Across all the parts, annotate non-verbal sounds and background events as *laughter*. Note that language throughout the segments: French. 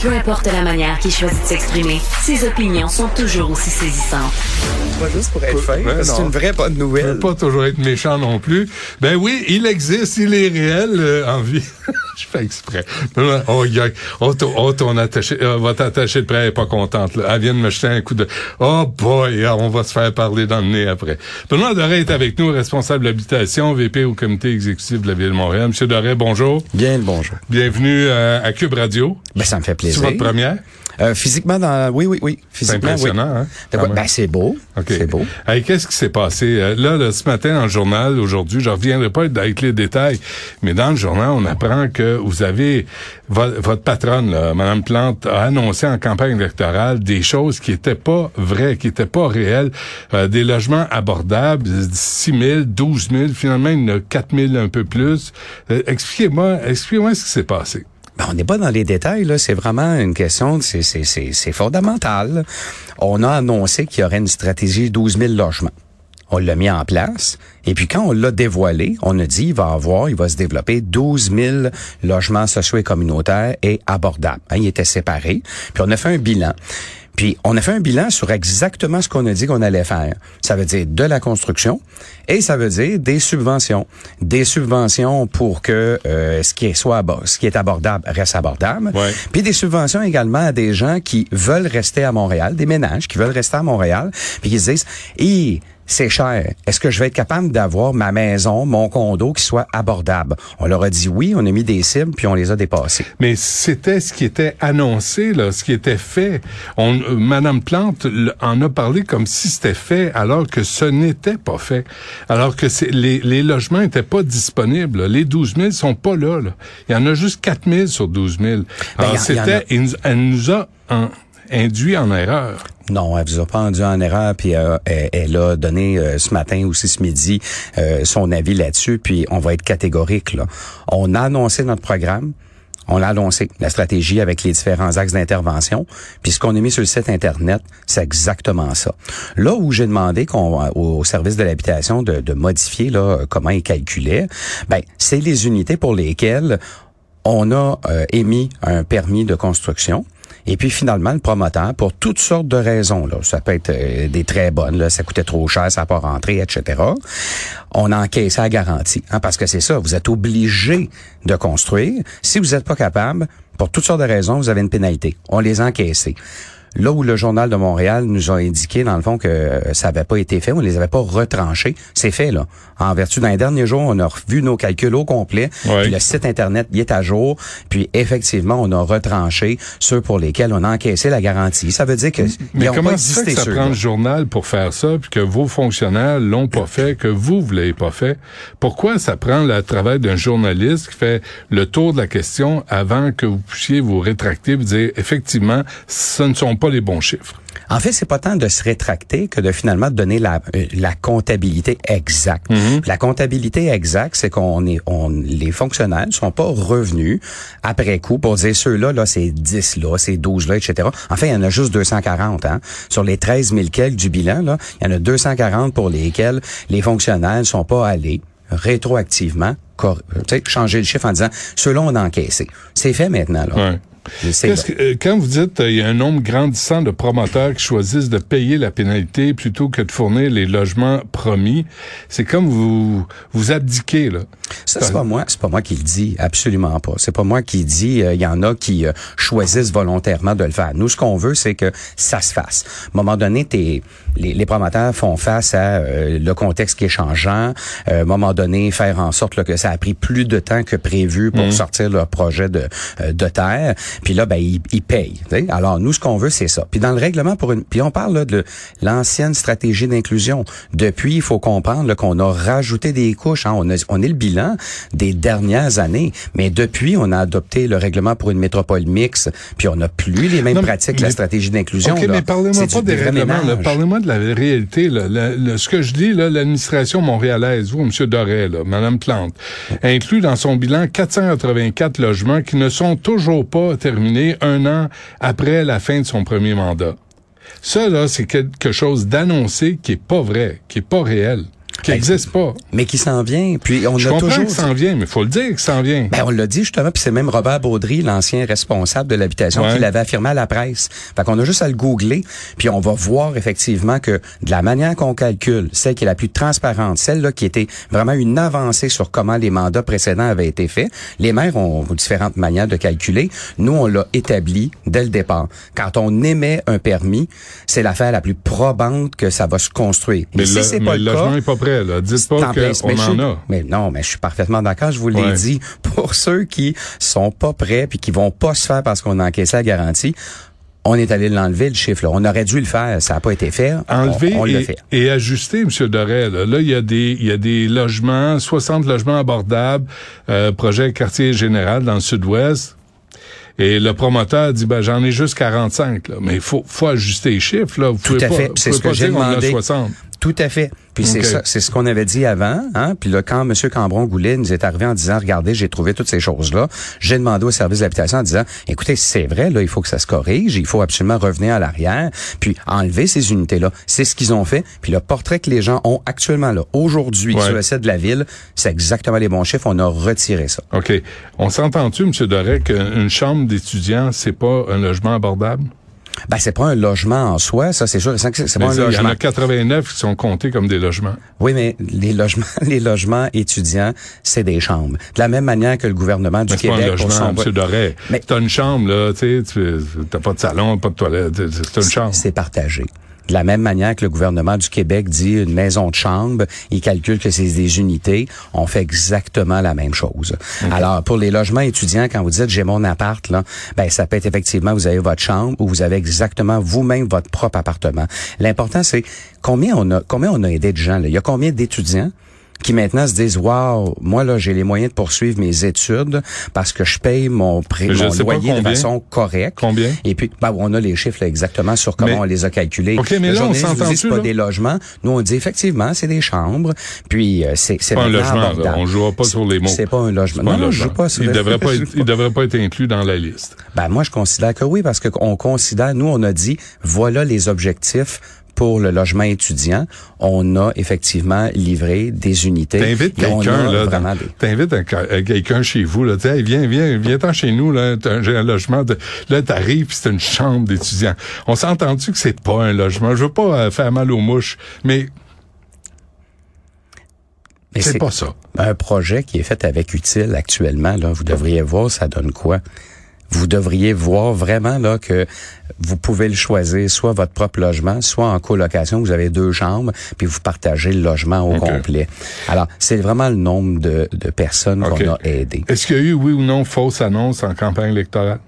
Peu importe la manière qu'il choisit de s'exprimer, ses opinions sont toujours aussi saisissantes. Pas juste pour être fin, Ouais, parce que c'est une vraie bonne Je nouvelle. veux pas toujours être méchant non plus. Ben oui, il existe, il est réel euh, en vie. *laughs* Je fais exprès. Non, Oh, y a- oh, ton, oh, ton attaché, euh, votre attaché de près est pas contente. Là. Elle vient de me jeter un coup de... Oh boy, ah, on va se faire parler dans le nez après. Benoît Doré est avec nous, responsable d'habitation, VP au comité exécutif de la Ville de Montréal. Monsieur Doré, bonjour. Bien le bonjour. Bienvenue euh, à Cube Radio. Ben, ça me fait C'est plaisir. votre première? Euh, physiquement, dans... oui, oui, oui. C'est Physiquement, impressionnant, oui. hein? Même. Ben, c'est beau. OK. C'est beau. Hey, qu'est-ce qui s'est passé? Euh, Là, là, ce matin, dans le journal, aujourd'hui, je reviendrai pas avec les détails, mais dans le journal, on apprend que vous avez, vo- votre patronne, là, Mme Plante, a annoncé en campagne électorale des choses qui étaient pas vraies, qui étaient pas réelles. Euh, des logements abordables, 6 000, 12 000, finalement, il y en a 4 000 un peu plus. Euh, expliquez-moi, expliquez-moi ce qui s'est passé. Ben, on n'est pas dans les détails, là. C'est vraiment une question, c'est, c'est, c'est, fondamental. On a annoncé qu'il y aurait une stratégie 12 000 logements. On l'a mis en place. Et puis quand on l'a dévoilé, on a dit il va avoir, il va se développer 12 000 logements sociaux et communautaires et abordables. Hein, ils étaient séparés. Puis on a fait un bilan. Puis on a fait un bilan sur exactement ce qu'on a dit qu'on allait faire. Ça veut dire de la construction et ça veut dire des subventions. Des subventions pour que euh, ce qui est soit ce qui est abordable reste abordable. Ouais. Puis des subventions également à des gens qui veulent rester à Montréal, des ménages qui veulent rester à Montréal, puis qui se disent c'est cher. Est-ce que je vais être capable d'avoir ma maison, mon condo qui soit abordable? On leur a dit oui, on a mis des cibles, puis on les a dépassées. Mais c'était ce qui était annoncé, là, ce qui était fait. On, euh, Madame Plante en a parlé comme si c'était fait, alors que ce n'était pas fait. Alors que c'est, les, les logements n'étaient pas disponibles. là. Les 12 000 sont pas là, là. Il y en a juste 4 000 sur 12 000. Alors Ben, en c'était, a- elle nous a en- induit en erreur. Non, elle vous a pas rendu en erreur, puis euh, elle, a donné euh, ce matin aussi ce midi euh, son avis là-dessus, puis on va être catégorique. Là. On a annoncé notre programme. On l'a annoncé, la stratégie avec les différents axes d'intervention. Puis ce qu'on a mis sur le site Internet, c'est exactement ça. Là où j'ai demandé qu'on, au service de l'habitation de, modifier là, comment ils calculaient, ben, c'est les unités pour lesquelles on a émis un permis de construction. Et puis finalement, le promoteur, pour toutes sortes de raisons, là, ça peut être euh, des très bonnes, là, ça coûtait trop cher, ça n'a pas rentré, etc. On a encaissé la garantie, hein, parce que c'est ça, vous êtes obligé de construire. Si vous n'êtes pas capable, pour toutes sortes de raisons, vous avez une pénalité. On les a encaissés. Là où le journal de Montréal nous a indiqué, dans le fond, que euh, ça n'avait pas été fait, on les avait pas retranchés, c'est fait, là. En vertu d'un dernier jour, on a revu nos calculs au complet, Ouais. puis le site Internet y est à jour, puis effectivement, on a retranché ceux pour lesquels on a encaissé la garantie. Ça veut dire que Mais ils ont comment pas ça que ça prend le journal pour faire ça, puis que vos fonctionnaires l'ont pas fait, que vous, vous l'avez pas fait? Pourquoi ça prend le travail d'un journaliste qui fait le tour de la question avant que vous puissiez vous rétracter et dire, effectivement, ce ne sont pas les bons chiffres? En fait, c'est pas tant de se rétracter que de finalement donner la, euh, la comptabilité exacte. Mhm. La comptabilité exacte, c'est qu'on est, on, les fonctionnaires ne sont pas revenus après coup pour dire ceux-là, là, c'est 10 là, c'est 12 là, etc. En fait, il y en a juste 240, hein. Sur les 13 000 quelques du bilan, là, il y en a 240 pour lesquels les fonctionnaires ne sont pas allés rétroactivement euh, changer le chiffre en disant ceux-là on a encaissé. C'est fait maintenant là. Ouais. Que- euh, quand vous dites euh, il y a un nombre grandissant de promoteurs qui choisissent de payer la pénalité plutôt que de fournir les logements promis, c'est comme vous vous abdiquez là. Ça, c'est pas moi, c'est pas moi qui le dis, absolument pas. C'est pas moi qui dis, euh, il y en a qui euh, choisissent volontairement de le faire. Nous, ce qu'on veut, c'est que ça se fasse. À un moment donné, t'es, les, les promoteurs font face à euh, le contexte qui est changeant. Euh, à un moment donné, faire en sorte là, que ça a pris plus de temps que prévu pour sortir leur projet de, euh, de terre. Puis là, ben, ils, ils payent. Alors, nous, ce qu'on veut, c'est ça. Puis dans le règlement pour une, puis on parle là, de l'ancienne stratégie d'inclusion. Depuis, il faut comprendre qu'on a rajouté des couches. hein. On, a, on est le bilan des dernières années, mais depuis, on a adopté le règlement pour une métropole mixte, puis on n'a plus les mêmes Non, mais- pratiques que la mais- stratégie d'inclusion. OK, là. mais parlez-moi C'est pas des règlements, parlez-moi de la réalité. Ce que je dis, l'administration montréalaise, vous, M. Doré, là, Mme Plante, inclut dans son bilan 484 logements qui ne sont toujours pas terminés un an après la fin de son premier mandat. Ça, c'est quelque chose d'annoncé qui est pas vrai, qui est pas réel, qui n'existe pas. Mais qui s'en vient, puis on Je a comprends toujours... que ça en vient, mais faut le dire que ça en vient. Ben, on l'a dit justement, puis c'est même Robert Baudry, l'ancien responsable de l'habitation, Ouais. qui l'avait affirmé à la presse. Fait qu'on a juste à le googler, puis on va voir effectivement que de la manière qu'on calcule, celle qui est la plus transparente, celle-là qui était vraiment une avancée sur comment les mandats précédents avaient été faits, les maires ont différentes manières de calculer. Nous, on l'a établi dès le départ. Quand on émet un permis, c'est l'affaire la plus probante que ça va se construire. Mais si le, c'est mais pas le le cas, logement est pas prêt. Là. Dites pas qu'on en a. Mais non, mais je suis parfaitement d'accord, je vous l'ai Ouais. dit. Pour ceux qui sont pas prêts puis qui vont pas se faire parce qu'on a encaissé la garantie, on est allé l'enlever, le chiffre. Là. On aurait dû le faire, ça n'a pas été fait. Enlever on, on l'a et, fait. et ajuster, M. Dorel. Là, il y a des il y a des logements, 60 logements abordables, euh, projet quartier général dans le sud-ouest. Et le promoteur dit ben j'en ai juste 45 là. mais il faut faut ajuster les chiffres là, vous Tout pouvez à pas, fait. C'est ce que j'ai demandé. 60. Tout à fait. Puis c'est ça, c'est ce qu'on avait dit avant. Hein? Puis là, quand M. Cambron Goulet nous est arrivé en disant, regardez, j'ai trouvé toutes ces choses-là, j'ai demandé au service d'habitation en disant, écoutez, c'est vrai, là, il faut que ça se corrige, il faut absolument revenir à l'arrière, puis enlever ces unités-là. C'est ce qu'ils ont fait. Puis le portrait que les gens ont actuellement là, aujourd'hui, Ouais. sur le site de la ville, c'est exactement les bons chiffres. On a retiré ça. OK. On s'entend-tu, M. Dorel, qu'une chambre d'étudiant, c'est pas un logement abordable? Ben, c'est pas un logement en soi, ça, c'est sûr. C'est pas un Il y en a 89 qui sont comptés comme des logements. Oui, mais les logements, *laughs* les logements étudiants, c'est des chambres. De la même manière que le gouvernement du Mais c'est pas un Québec pour logement, son M. Doré. Mais- T'as une chambre, là, tu sais, t'as pas de salon, pas de toilette, c'est une chambre. c'est partagé. De la même manière que le gouvernement du Québec dit une maison de chambre, il calcule que c'est des unités, on fait exactement la même chose. Alors, pour les logements étudiants, quand vous dites j'ai mon appart, là, ben, ça peut être effectivement, vous avez votre chambre ou vous avez exactement vous-même votre propre appartement. L'important, c'est combien on a, combien on a aidé de gens, là? Il y a combien d'étudiants qui maintenant se disent waouh moi là j'ai les moyens de poursuivre mes études parce que je paye mon je mon loyer de façon correcte Combien? et puis ben, on a les chiffres là, exactement sur comment Mais- on les a calculés OK, mais Le là, on dit, s'entend-tu, c'est pas des logements nous on dit effectivement c'est des chambres puis euh, c'est c'est pas un logement, là. On jouera pas sur les mots. c'est pas un logement pas non un non je logement. joue pas sur il devrait *laughs* pas être, il devrait pas être inclus dans la liste. ben moi je considère que oui parce que on considère nous on a dit voilà les objectifs pour le logement étudiant, on a effectivement livré des unités. T'invites quelqu'un, là, t'invites euh, quelqu'un chez vous, là, Hey, viens, viens, viens-t'en chez nous, là, j'ai un logement, de, là, t'arrives, puis c'est une chambre d'étudiant. On s'est entendu que c'est pas un logement? Je veux pas euh, faire mal aux mouches, mais Mais c'est pas ça. Un projet qui est fait avec utile actuellement, là, vous devriez voir, ça donne quoi? Vous devriez voir vraiment là que vous pouvez le choisir, soit votre propre logement, soit en colocation, vous avez deux chambres, puis vous partagez le logement au complet. Alors, c'est vraiment le nombre de, de personnes qu'on a aidées. Est-ce qu'il y a eu, oui ou non, fausse annonce en campagne électorale?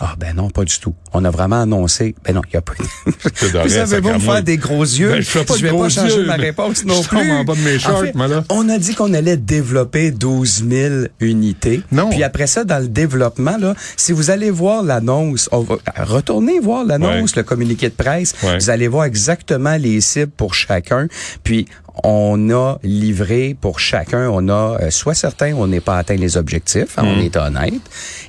Ah ben non, pas du tout. On a vraiment annoncé. Ben non, il y a pas. *laughs* Vous avez beau me faire des gros yeux. Ben, je fais pas de vais pas changer yeux, ma réponse non je plus. en bas de mes shorts, En fait, moi, là. On a dit qu'on allait développer 12 000 unités. Non. Puis après ça, dans le développement, là, si vous allez voir l'annonce, on va retourner voir l'annonce, Ouais. le communiqué de presse. Ouais. Vous allez voir exactement les cibles pour chacun. Puis on a livré pour chacun, on a euh, soit certains, on n'est pas atteint les objectifs, hein, Mm. on est honnête,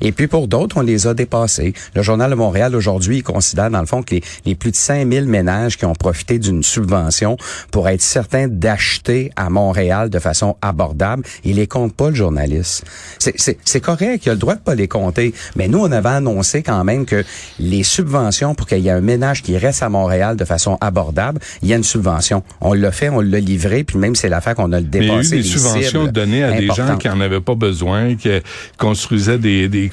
et puis pour d'autres, on les a dépassés. Le journal de Montréal aujourd'hui considère dans le fond que les, les plus de 5000 ménages qui ont profité d'une subvention pour être certains d'acheter à Montréal de façon abordable, il les compte pas le journaliste. C'est- C'est c'est correct, il a le droit de pas les compter, mais nous on avait annoncé quand même que les subventions pour qu'il y ait un ménage qui reste à Montréal de façon abordable, il y a une subvention. On l'a fait, on l'a livré, puis même c'est l'affaire qu'on a le Mais il y a eu dépassé. des subventions données à des gens qui en avaient pas besoin, qui construisaient des... des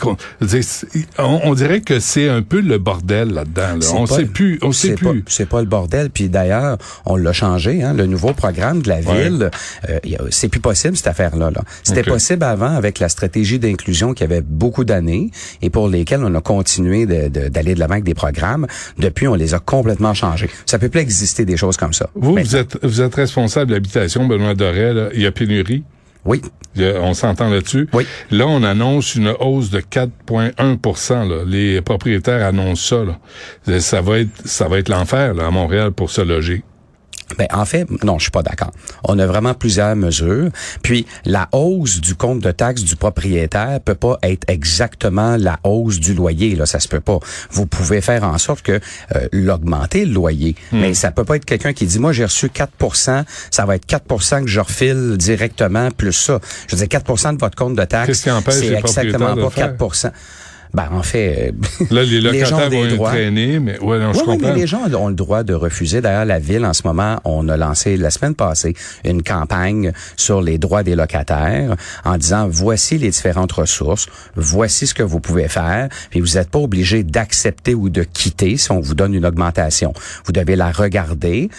on, on dirait que c'est un peu le bordel là-dedans. là. On sait plus. On sait plus. pas- C'est pas le bordel. Puis d'ailleurs, on l'a changé. Hein, le nouveau programme de la Ouais. ville, euh, c'est plus possible cette affaire-là. Là. C'était possible avant avec la stratégie d'inclusion qui avait beaucoup d'années et pour lesquelles on a continué de- de- d'aller de, l'avant avec des programmes. Depuis, on les a complètement changés. Ça peut plus exister des choses comme ça. Vous, Maintenant. vous êtes, vous êtes responsable de l'habitation, Benoît Doré. là. Il y a pénurie. Oui. On s'entend là-dessus. Oui. Là, on annonce une hausse de 4,1 là. Les propriétaires annoncent ça. Là. Ça va être, ça va être l'enfer à Montréal pour se loger. Ben, en fait, non, je suis pas d'accord. On a vraiment plusieurs mesures. Puis, la hausse du compte de taxe du propriétaire peut pas être exactement la hausse du loyer. Là, ça se peut pas. Vous pouvez faire en sorte que euh, l'augmenter le loyer, Hmm. mais ça peut pas être quelqu'un qui dit moi j'ai reçu 4 ça va être 4 que je refile directement plus ça. Je veux dire 4 de votre compte de taxe, c'est exactement pas le 4 Ben en fait, euh, Là, les *laughs* Les gens ont locataires des vont être droits. traîner, mais ouais, non, je oui, oui, comprends. mais les gens ont le droit de refuser. D'ailleurs, la ville, en ce moment, on a lancé la semaine passée une campagne sur les droits des locataires en disant voici les différentes ressources, voici ce que vous pouvez faire, puis vous n'êtes pas obligé d'accepter ou de quitter si on vous donne une augmentation. Vous devez la regarder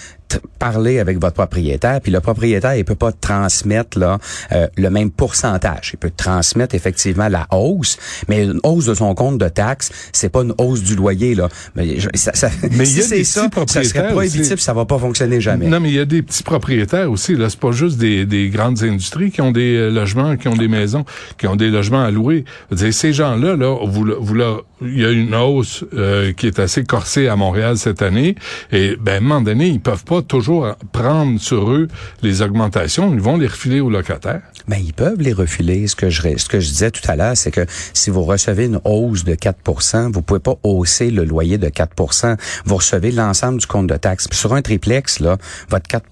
parler avec votre propriétaire, puis le propriétaire, il peut pas transmettre là euh, le même pourcentage. Il peut transmettre effectivement la hausse, mais une hausse de son compte de taxes, c'est pas une hausse du loyer là. Mais, je- ça, ça- Mais il *laughs* si y a c'est des ça, ça serait prohibitif, ça va pas fonctionner jamais. Non, mais il y a des petits propriétaires aussi. Là, c'est pas juste des, des grandes industries qui ont des euh, logements, qui ont des maisons, qui ont des logements à louer. Dire, ces gens-là, là, vous, vous leur- il y a une hausse euh, qui est assez corsée à Montréal cette année. Et ben, à un moment donné, ils peuvent pas toujours prendre sur eux les augmentations. Ils vont les refiler aux locataires. Ben, ils peuvent les refiler. Ce que je, ce que je disais tout à l'heure, c'est que si vous recevez une hausse de 4% vous pouvez pas hausser le loyer de 4% Vous recevez l'ensemble du compte de taxes. Puis sur un triplex, là, votre 4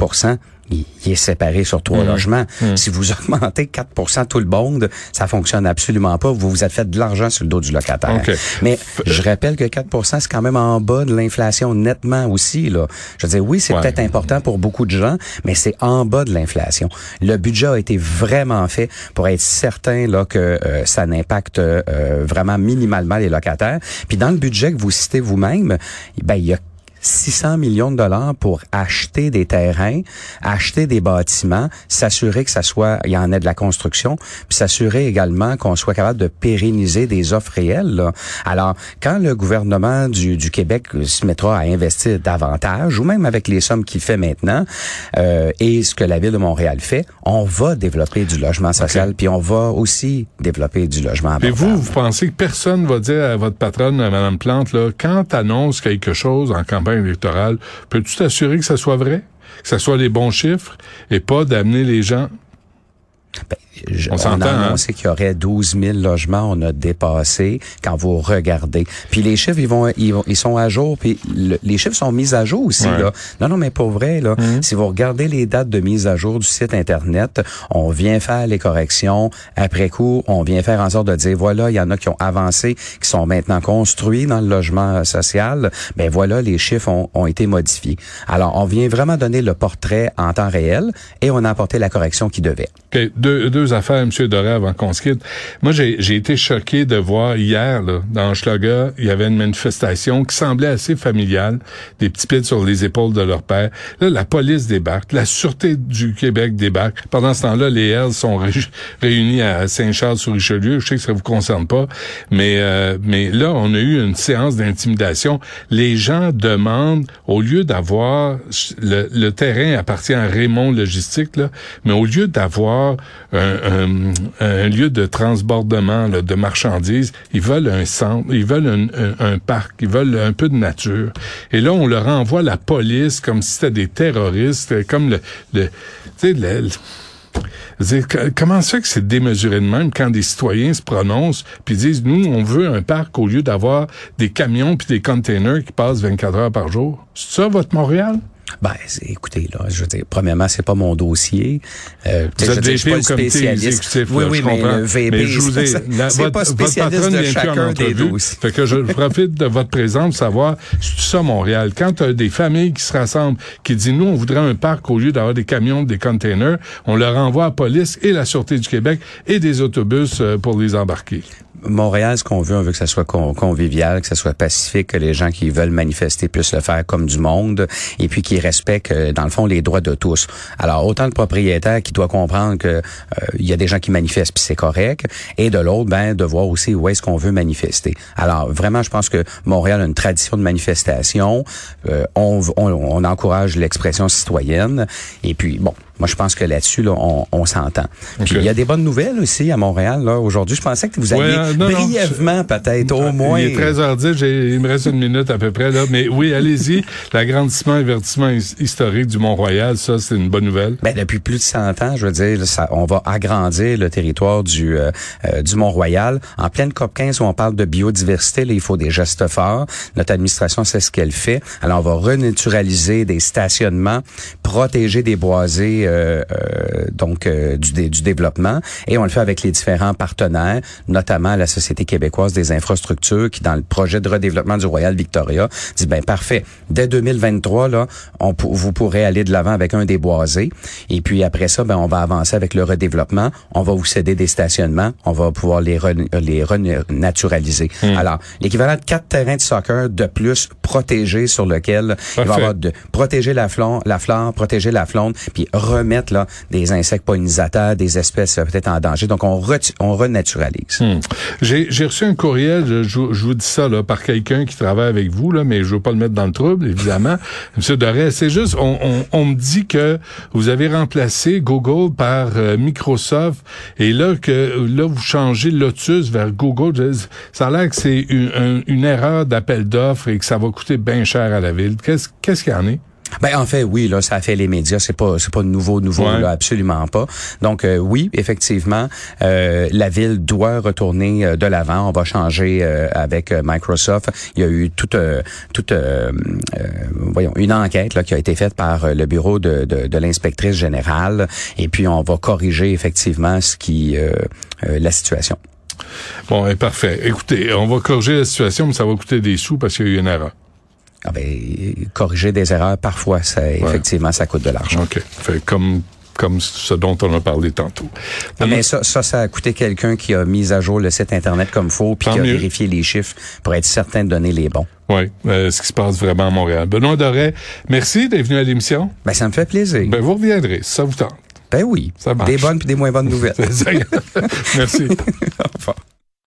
il, il est séparé sur trois logements. Si vous augmentez 4% tout le monde, ça fonctionne absolument pas. Vous vous êtes fait de l'argent sur le dos du locataire. OK. Mais je rappelle que 4% c'est quand même en bas de l'inflation nettement aussi. Là. Je veux dire, oui, c'est Ouais. peut-être important pour beaucoup de gens, mais c'est en bas de l'inflation. Le budget a été vraiment fait pour être certain là que euh, ça n'impacte euh, vraiment minimalement les locataires. Puis dans le budget que vous citez vous-même, ben il y a 600 millions de dollars pour acheter des terrains, acheter des bâtiments, s'assurer que ça soit, il y en ait de la construction, puis s'assurer également qu'on soit capable de pérenniser des offres réelles. là. Alors, quand le gouvernement du, du Québec se mettra à investir davantage, ou même avec les sommes qu'il fait maintenant, euh, et ce que la ville de Montréal fait, on va développer du logement social, puis on va aussi développer du logement Et vous, vous pensez que personne va dire à votre patronne, à Mme Plante, là, quand t'annonces quelque chose en campagne électorale, peux-tu t'assurer que ça soit vrai? Que ça soit les bons chiffres et pas d'amener les gens Ben, je- On on, s'entend, a hein? annoncé qu'il y aurait 12 000 logements. On a dépassé quand vous regardez. Puis les chiffres, ils vont, ils, vont- ils sont à jour. Puis le- les chiffres sont mis à jour aussi. Ouais. Là. Non, non, mais pour vrai, là, Mhm. si vous regardez les dates de mise à jour du site Internet, on vient faire les corrections. Après coup, on vient faire en sorte de dire, voilà, il y en a qui ont avancé, qui sont maintenant construits dans le logement social. Ben voilà, les chiffres ont, ont été modifiés. Alors, on vient vraiment donner le portrait en temps réel et on a apporté la correction qui devait. Deux, deux affaires, M. Doré, avant qu'on se quitte. Moi, j'ai été choqué de voir hier, là, dans Schlager, il y avait une manifestation qui semblait assez familiale, des petits pieds sur les épaules de leur père. Là, la police débarque, la Sûreté du Québec débarque. Pendant ce temps-là, les Hells sont ré- réunis à Saint-Charles-sur-Richelieu. Je sais que ça vous concerne pas, mais, euh, mais là, on a eu une séance d'intimidation. Les gens demandent, au lieu d'avoir, le, le terrain appartient à Raymond Logistique, là, mais au lieu d'avoir un, lieu de transbordement de marchandises, ils veulent un centre, ils veulent un, parc, ils veulent un peu de nature. Et là, on leur envoie la police comme si c'était des terroristes, comme le, tu sais, comment ça fait que c'est démesuré de même quand des citoyens se prononcent puis disent, nous, on veut un parc au lieu d'avoir des camions puis des containers qui passent 24 heures par jour? C'est ça, votre Montréal? Ben, écoutez, là, je veux dire, premièrement, c'est pas mon dossier. Euh, Vous êtes je suis VP pas le comité spécialiste. exécutif, oui, oui, je mais comprends. le VP, c'est pas spécialiste de chacun des dossiers. Fait que je profite de votre présence pour savoir, c'est ça Montréal. Quand tu as des familles qui se rassemblent, qui disent, nous, on voudrait un parc au lieu d'avoir des camions, des containers, on leur envoie la police et la Sûreté du Québec et des autobus euh, pour les embarquer. Montréal, ce qu'on veut, on veut que ça soit con- convivial, que ça soit pacifique, que les gens qui veulent manifester puissent le faire comme du monde, et puis qu'ils respectent, euh, dans le fond, les droits de tous. Alors, autant le propriétaire qui doit comprendre que euh, il y a des gens qui manifestent, puis c'est correct, et de l'autre, ben, de voir aussi où est-ce qu'on veut manifester. Alors, vraiment, je pense que Montréal a une tradition de manifestation. Euh, on, on, on encourage l'expression citoyenne, et puis, bon, moi, je pense que là-dessus, là, on, on s'entend. Puis, il y a des bonnes nouvelles aussi à Montréal, là, aujourd'hui. Je pensais que vous alliez non, non, brièvement, peut-être, au moins. Il est 13h10, j'ai- il me reste une minute à peu près, là. Mais oui, allez-y. *laughs* L'agrandissement et verdissement his- historique du Mont-Royal, ça, c'est une bonne nouvelle. Ben, depuis plus de 100 ans, je veux dire, ça, on va agrandir le territoire du euh, euh, du Mont-Royal. En pleine COP 15, où on parle de biodiversité, là, il faut des gestes forts. Notre administration sait ce qu'elle fait. Alors, on va renaturaliser des stationnements, protéger des boisés euh, euh, donc euh, du, du développement. Et on le fait avec les différents partenaires, notamment la Société québécoise des infrastructures, qui, dans le projet de redéveloppement du Royal Victoria, dit, ben parfait, dès 2023, là, on, vous pourrez aller de l'avant avec un des boisés. Et puis après ça, ben, on va avancer avec le redéveloppement. On va vous céder des stationnements. On va pouvoir les, re- les renaturaliser. Alors, l'équivalent de quatre terrains de soccer de plus protégés sur lequel il va y avoir de protéger la flore, la flore, protéger la faune, puis remettre là des insectes pollinisateurs, des espèces euh, peut-être en danger. Donc on, reti- on renaturalise. Hmm. J'ai reçu un courriel, je, je vous- dis ça là, par quelqu'un qui travaille avec vous, là, mais je veux pas le mettre dans le trouble, évidemment. *laughs* Monsieur Doré, c'est juste, on, on, on me dit que vous avez remplacé Google par euh, Microsoft et là que là vous changez Lotus vers Google. Ça a l'air que c'est une, un- une erreur d'appel d'offres et que ça va coûter bien cher à la ville. Qu'est-ce qu'est-ce qu'il y en est? Ben en fait oui là ça a fait les médias c'est pas c'est pas nouveau nouveau Ouais. là absolument pas donc euh, oui effectivement euh, la ville doit retourner euh, de l'avant on va changer euh, avec euh, Microsoft il y a eu toute toute voyons une enquête là qui a été faite par le bureau de, de, de l'inspectrice générale et puis on va corriger effectivement ce qui euh, euh, la situation Bon, eh, parfait. Écoutez, on va corriger la situation, mais ça va coûter des sous parce qu'il y a eu une erreur. Ah ben, corriger des erreurs parfois ça effectivement ça coûte de l'argent OK. Fait comme comme ce dont on a parlé tantôt. Ah, mais ça, ça, ça a coûté quelqu'un qui a mis à jour le site Internet comme faut, puis qui a mieux. vérifié les chiffres pour être certain de donner les bons. Oui, euh, ce qui se passe vraiment à Montréal. Benoît Doré, merci d'être venu à l'émission. Ben, ça me fait plaisir. Ben, vous reviendrez, si ça vous tente. Ben oui. Ça marche. Des bonnes puis des moins bonnes *laughs* nouvelles. merci. *laughs* Au revoir.